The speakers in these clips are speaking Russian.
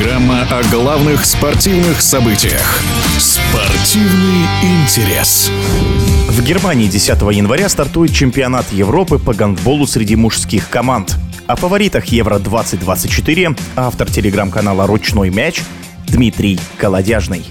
Программа о главных спортивных событиях. Спортивный интерес. В Германии 10 января стартует чемпионат Европы по гандболу среди мужских команд. О фаворитах Евро-2024 автор телеграм-канала «Ручной мяч» Дмитрий Колодяжный.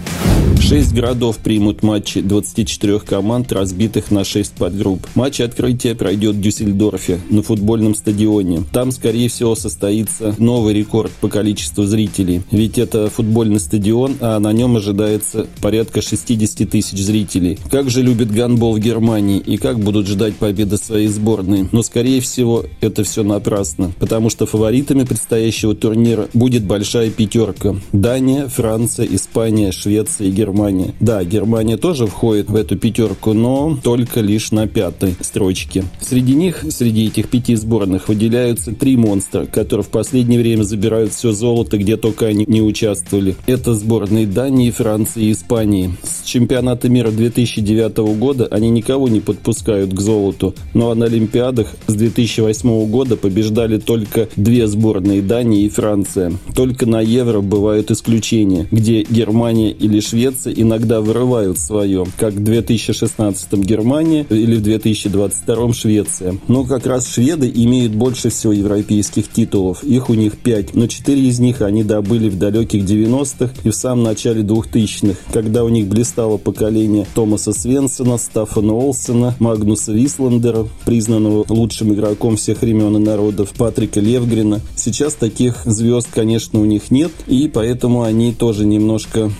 Шесть городов примут матчи 24 команд, разбитых на 6 подгрупп. Матч открытия пройдет в Дюссельдорфе, на футбольном стадионе. Там, скорее всего, состоится новый рекорд по количеству зрителей. Ведь это футбольный стадион, а на нем ожидается порядка 60 тысяч зрителей. Как же любит гандбол в Германии и как будут ждать победы своей сборной. Но, скорее всего, это все напрасно, потому что фаворитами предстоящего турнира будет большая пятерка. Дания, Франция, Испания, Швеция и Германия. Да, Германия тоже входит в эту пятерку, но только лишь на пятой строчке. Среди них, среди этих пяти сборных, выделяются три монстра, которые в последнее время забирают все золото, где только они не участвовали. Это сборные Дании, Франции и Испании. С чемпионата мира 2009 года они никого не подпускают к золоту, а на Олимпиадах с 2008 года побеждали только две сборные Дании и Франция. Только на Евро бывают исключения, где Германия или Швеция шведцы иногда вырывают свое, как в 2016 Германия или в 2022 Швеция. Но как раз шведы имеют больше всего европейских титулов. Их у них 5, но 4 из них они добыли в далеких 90-х и в самом начале 2000-х, когда у них блистало поколение Томаса Свенсона, Стаффана Олсена, Магнуса Висландера, признанного лучшим игроком всех времен и народов, Патрика Левгрина. Сейчас таких звезд, конечно, у них нет, и поэтому они тоже немножко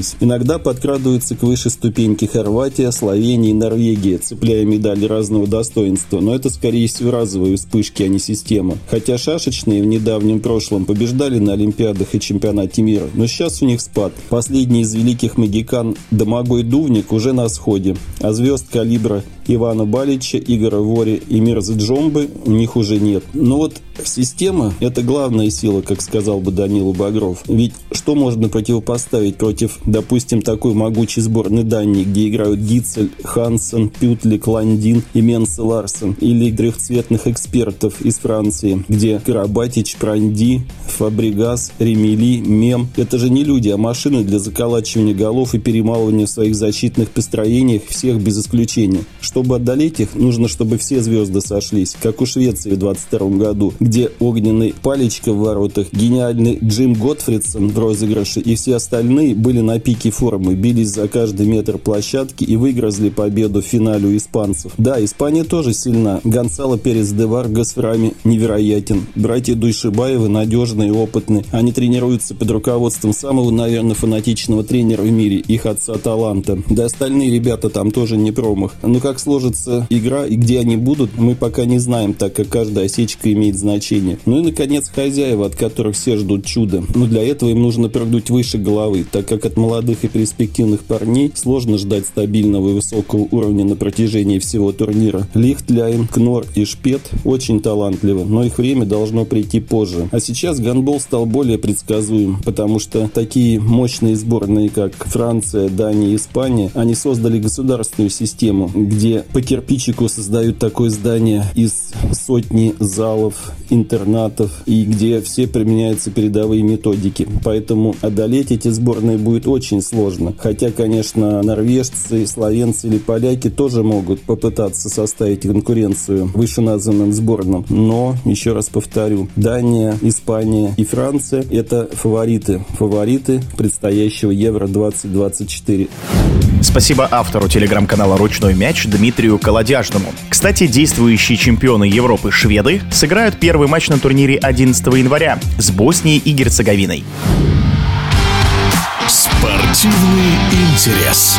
откатились. Иногда подкрадываются к высшей ступеньке Хорватия, Словения и Норвегия, цепляя медали разного достоинства, но это скорее всего разовые вспышки, а не система. Хотя шашечные в недавнем прошлом побеждали на Олимпиадах и чемпионате мира, но сейчас у них спад. Последний из великих магикан Домогой Дувник уже на сходе, а звезд калибра Ивана Балича, Игора Вори и Мирза Джомбы у них уже нет. Но вот система – это главная сила, как сказал бы Данила Багров. Ведь что можно противопоставить против, допустим, такой могучей сборной Дании, где играют Гицель, Хансен, Пютлик, Ландин и Менса Ларсен, или трехцветных экспертов из Франции, где Карабатич, Пранди, Фабригас, Ремели, Мем – это же не люди, а машины для заколачивания голов и перемалывания в своих защитных построениях всех без исключения. Что чтобы одолеть их, нужно, чтобы все звезды сошлись, как у Швеции в 22 году, где огненный Палечка в воротах, гениальный Джим Готфридсон в розыгрыше и все остальные были на пике формы, бились за каждый метр площадки и выиграли победу в финале у испанцев. Да, Испания тоже сильна. Гонсало Перес де Варгас в раме невероятен. Братья Дуйшибаевы надежные и опытные. Они тренируются под руководством самого, наверное, фанатичного тренера в мире, их отца Таланта. Да остальные ребята там тоже не промах. Ну как сложится игра и где они будут, мы пока не знаем, так как каждая осечка имеет значение. Ну и, наконец, хозяева, от которых все ждут чуда. Но для этого им нужно прыгнуть выше головы, так как от молодых и перспективных парней сложно ждать стабильного и высокого уровня на протяжении всего турнира. Лихтляйн, Кнор и Шпет очень талантливы, но их время должно прийти позже. А сейчас гандбол стал более предсказуем, потому что такие мощные сборные, как Франция, Дания и Испания, они создали государственную систему, где по кирпичику создают такое здание из сотни залов, интернатов, и где все применяются передовые методики. Поэтому одолеть эти сборные будет очень сложно. Хотя, конечно, норвежцы, словенцы или поляки тоже могут попытаться составить конкуренцию вышеназванным сборным. Но, еще раз повторю, Дания, Испания и Франция – это фавориты. Фавориты предстоящего Евро-2024. Спасибо автору телеграм-канала «Ручной мяч» Дмитрию Колодяжному. Кстати, действующие чемпионы Европы шведы сыграют первый матч на турнире 11 января с Боснией и Герцеговиной. Спортивный интерес.